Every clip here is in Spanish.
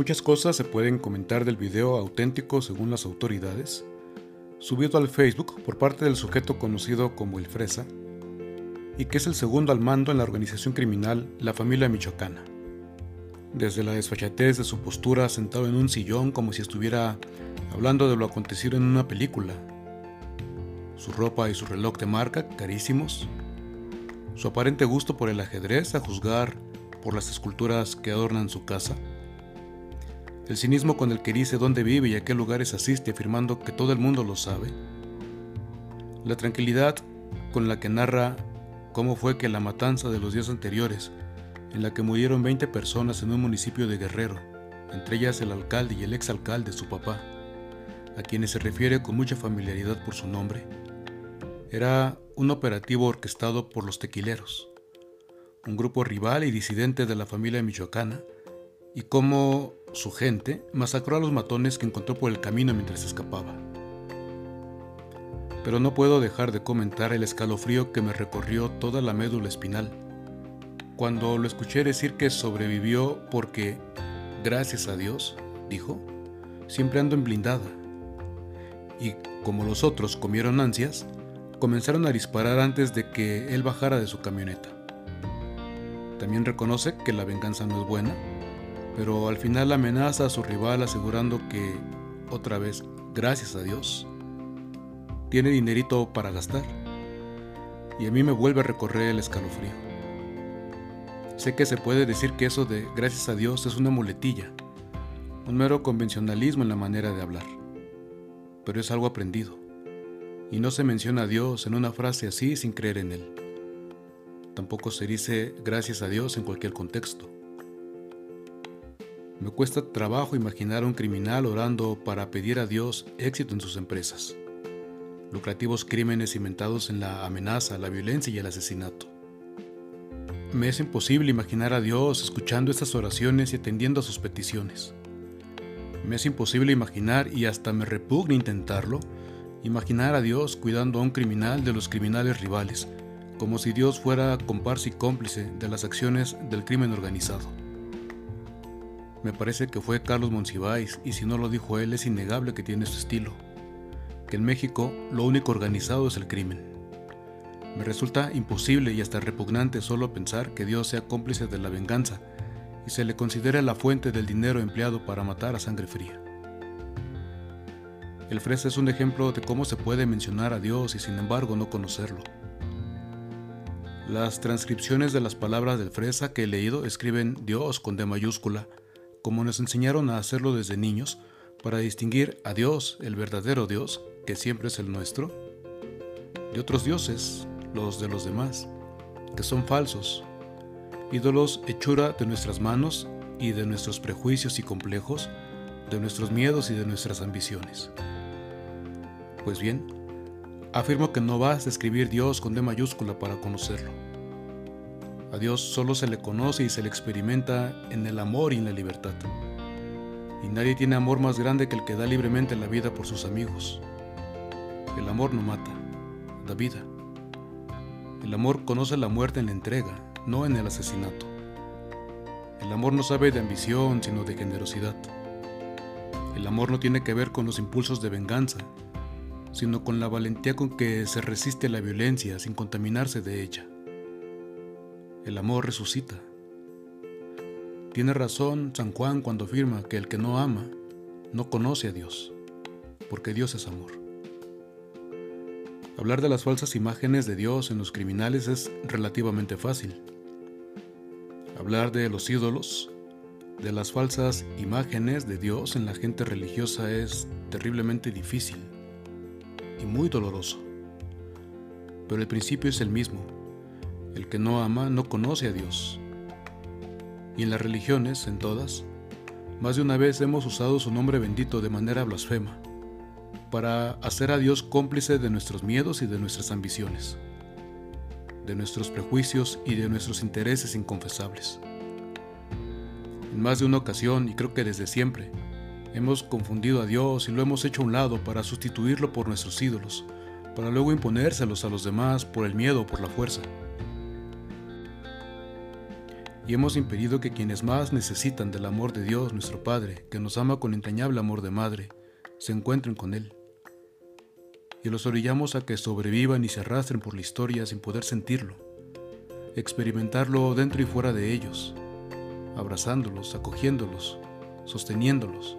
Muchas cosas se pueden comentar del video auténtico según las autoridades, subido al Facebook por parte del sujeto conocido como el Fresa, y que es el segundo al mando en la organización criminal La Familia Michoacana. Desde la desfachatez de su postura sentado en un sillón como si estuviera hablando de lo acontecido en una película, su ropa y su reloj de marca carísimos, su aparente gusto por el ajedrez a juzgar por las esculturas que adornan su casa, el cinismo con el que dice dónde vive y a qué lugares asiste afirmando que todo el mundo lo sabe, la tranquilidad con la que narra cómo fue que la matanza de los días anteriores, en la que murieron 20 personas en un municipio de Guerrero, entre ellas el alcalde y el exalcalde, su papá, a quienes se refiere con mucha familiaridad por su nombre, era un operativo orquestado por los tequileros, un grupo rival y disidente de la familia michoacana, y cómo su gente masacró a los matones que encontró por el camino mientras escapaba. Pero no puedo dejar de comentar el escalofrío que me recorrió toda la médula espinal cuando lo escuché decir que sobrevivió porque, gracias a Dios, dijo, siempre ando en blindada. Y como los otros comieron ansias, comenzaron a disparar antes de que él bajara de su camioneta. También reconoce que la venganza no es buena pero al final amenaza a su rival asegurando que, otra vez, gracias a Dios, tiene dinerito para gastar. Y a mí me vuelve a recorrer el escalofrío. Sé que se puede decir que eso de gracias a Dios es una muletilla, un mero convencionalismo en la manera de hablar, pero es algo aprendido. Y no se menciona a Dios en una frase así sin creer en Él. Tampoco se dice gracias a Dios en cualquier contexto. Me cuesta trabajo imaginar a un criminal orando para pedir a Dios éxito en sus empresas. Lucrativos crímenes inventados en la amenaza, la violencia y el asesinato. Me es imposible imaginar a Dios escuchando estas oraciones y atendiendo a sus peticiones. Me es imposible imaginar, y hasta me repugna intentarlo, imaginar a Dios cuidando a un criminal de los criminales rivales, como si Dios fuera comparsa y cómplice de las acciones del crimen organizado. Me parece que fue Carlos Monsiváis, y si no lo dijo él, es innegable que tiene su estilo. Que en México lo único organizado es el crimen. Me resulta imposible y hasta repugnante solo pensar que Dios sea cómplice de la venganza y se le considere la fuente del dinero empleado para matar a sangre fría. El Fresa es un ejemplo de cómo se puede mencionar a Dios y sin embargo no conocerlo. Las transcripciones de las palabras del Fresa que he leído escriben Dios con D mayúscula como nos enseñaron a hacerlo desde niños, para distinguir a Dios, el verdadero Dios, que siempre es el nuestro, de otros dioses, los de los demás, que son falsos, ídolos hechura de nuestras manos y de nuestros prejuicios y complejos, de nuestros miedos y de nuestras ambiciones. Pues bien, afirmo que no vas a escribir Dios con D mayúscula para conocerlo a Dios solo se le conoce y se le experimenta en el amor y en la libertad. Y nadie tiene amor más grande que el que da libremente la vida por sus amigos. El amor no mata, da vida. El amor conoce la muerte en la entrega, no en el asesinato. El amor no sabe de ambición, sino de generosidad. El amor no tiene que ver con los impulsos de venganza, sino con la valentía con que se resiste a la violencia sin contaminarse de ella. El amor resucita. Tiene razón San Juan cuando afirma que el que no ama no conoce a Dios, porque Dios es amor. Hablar de las falsas imágenes de Dios en los criminales es relativamente fácil. Hablar de los ídolos, de las falsas imágenes de Dios en la gente religiosa es terriblemente difícil y muy doloroso. Pero el principio es el mismo el que no ama no conoce a Dios. Y en las religiones, en todas, más de una vez hemos usado su nombre bendito de manera blasfema, para hacer a Dios cómplice de nuestros miedos y de nuestras ambiciones, de nuestros prejuicios y de nuestros intereses inconfesables. En más de una ocasión, y creo que desde siempre, hemos confundido a Dios y lo hemos hecho a un lado para sustituirlo por nuestros ídolos, para luego imponérselos a los demás por el miedo o por la fuerza. Y hemos impedido que quienes más necesitan del amor de Dios, nuestro Padre, que nos ama con entrañable amor de madre, se encuentren con Él. Y los orillamos a que sobrevivan y se arrastren por la historia sin poder sentirlo, experimentarlo dentro y fuera de ellos, abrazándolos, acogiéndolos, sosteniéndolos,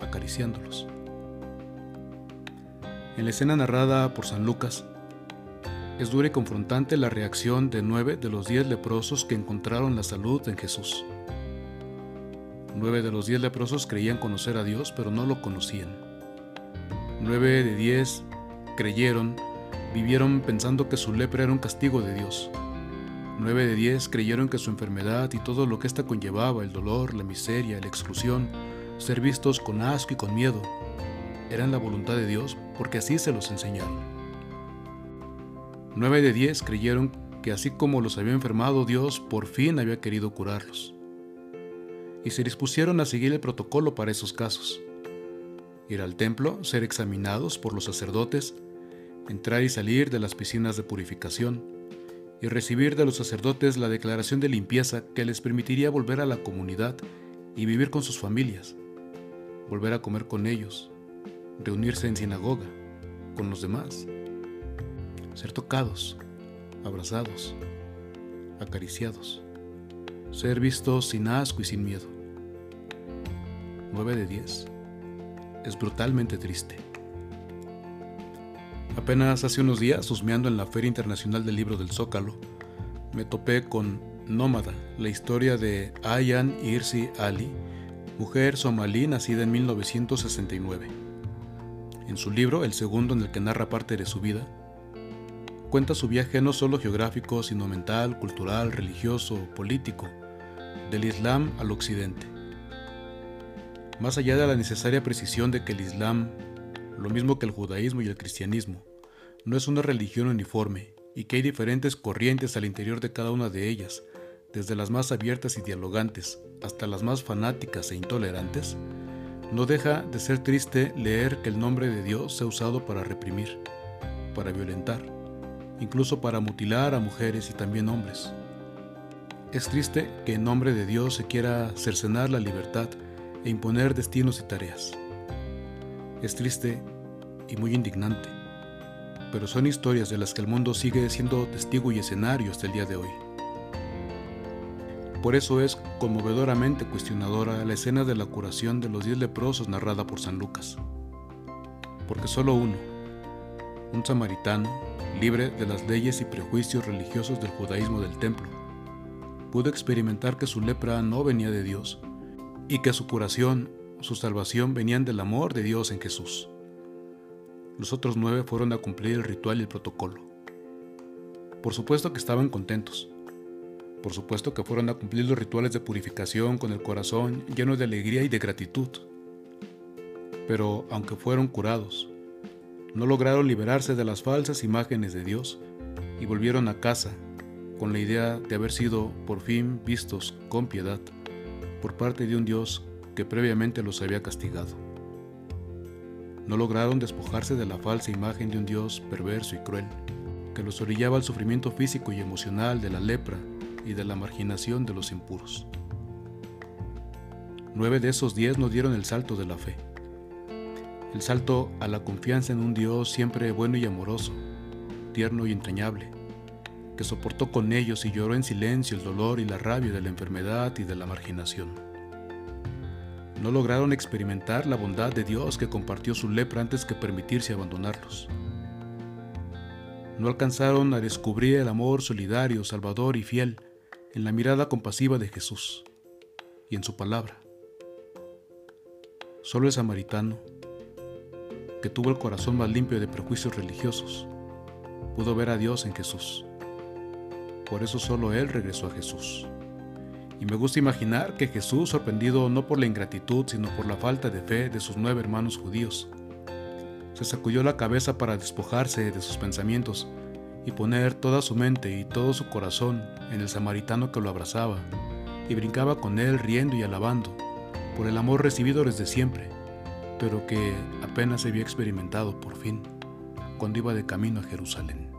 acariciándolos. En la escena narrada por San Lucas, es dura y confrontante la reacción de nueve de los diez leprosos que encontraron la salud en Jesús. Nueve de los diez leprosos creían conocer a Dios, pero no lo conocían. Nueve de diez creyeron, vivieron pensando que su lepra era un castigo de Dios. Nueve de diez creyeron que su enfermedad y todo lo que ésta conllevaba, el dolor, la miseria, la exclusión, ser vistos con asco y con miedo, eran la voluntad de Dios porque así se los enseñaron. Nueve de diez creyeron que así como los había enfermado, Dios por fin había querido curarlos. Y se dispusieron a seguir el protocolo para esos casos. Ir al templo, ser examinados por los sacerdotes, entrar y salir de las piscinas de purificación, y recibir de los sacerdotes la declaración de limpieza que les permitiría volver a la comunidad y vivir con sus familias, volver a comer con ellos, reunirse en sinagoga, con los demás ser tocados, abrazados, acariciados, ser vistos sin asco y sin miedo. 9 de 10. Es brutalmente triste. Apenas hace unos días, husmeando en la Feria Internacional del Libro del Zócalo, me topé con Nómada, la historia de Ayan Irsi Ali, mujer somalí nacida en 1969. En su libro, el segundo en el que narra parte de su vida, cuenta su viaje no solo geográfico, sino mental, cultural, religioso, político, del Islam al Occidente. Más allá de la necesaria precisión de que el Islam, lo mismo que el judaísmo y el cristianismo, no es una religión uniforme y que hay diferentes corrientes al interior de cada una de ellas, desde las más abiertas y dialogantes hasta las más fanáticas e intolerantes, no deja de ser triste leer que el nombre de Dios se ha usado para reprimir, para violentar, incluso para mutilar a mujeres y también hombres. Es triste que en nombre de Dios se quiera cercenar la libertad e imponer destinos y tareas. Es triste y muy indignante, pero son historias de las que el mundo sigue siendo testigo y escenario hasta el día de hoy. Por eso es conmovedoramente cuestionadora la escena de la curación de los diez leprosos narrada por San Lucas. Porque solo uno, un samaritano, libre de las leyes y prejuicios religiosos del judaísmo del templo. Pudo experimentar que su lepra no venía de Dios y que su curación, su salvación venían del amor de Dios en Jesús. Los otros nueve fueron a cumplir el ritual y el protocolo. Por supuesto que estaban contentos. Por supuesto que fueron a cumplir los rituales de purificación con el corazón lleno de alegría y de gratitud. Pero aunque fueron curados, no lograron liberarse de las falsas imágenes de Dios y volvieron a casa con la idea de haber sido por fin vistos con piedad por parte de un Dios que previamente los había castigado. No lograron despojarse de la falsa imagen de un Dios perverso y cruel, que los orillaba al sufrimiento físico y emocional de la lepra y de la marginación de los impuros. Nueve de esos diez no dieron el salto de la fe el salto a la confianza en un Dios siempre bueno y amoroso, tierno y entrañable, que soportó con ellos y lloró en silencio el dolor y la rabia de la enfermedad y de la marginación. No lograron experimentar la bondad de Dios que compartió su lepra antes que permitirse abandonarlos. No alcanzaron a descubrir el amor solidario, salvador y fiel en la mirada compasiva de Jesús y en su palabra. Solo el samaritano, tuvo el corazón más limpio de prejuicios religiosos, pudo ver a Dios en Jesús. Por eso solo Él regresó a Jesús. Y me gusta imaginar que Jesús, sorprendido no por la ingratitud, sino por la falta de fe de sus nueve hermanos judíos, se sacudió la cabeza para despojarse de sus pensamientos y poner toda su mente y todo su corazón en el samaritano que lo abrazaba y brincaba con él riendo y alabando por el amor recibido desde siempre pero que apenas había experimentado por fin cuando iba de camino a Jerusalén.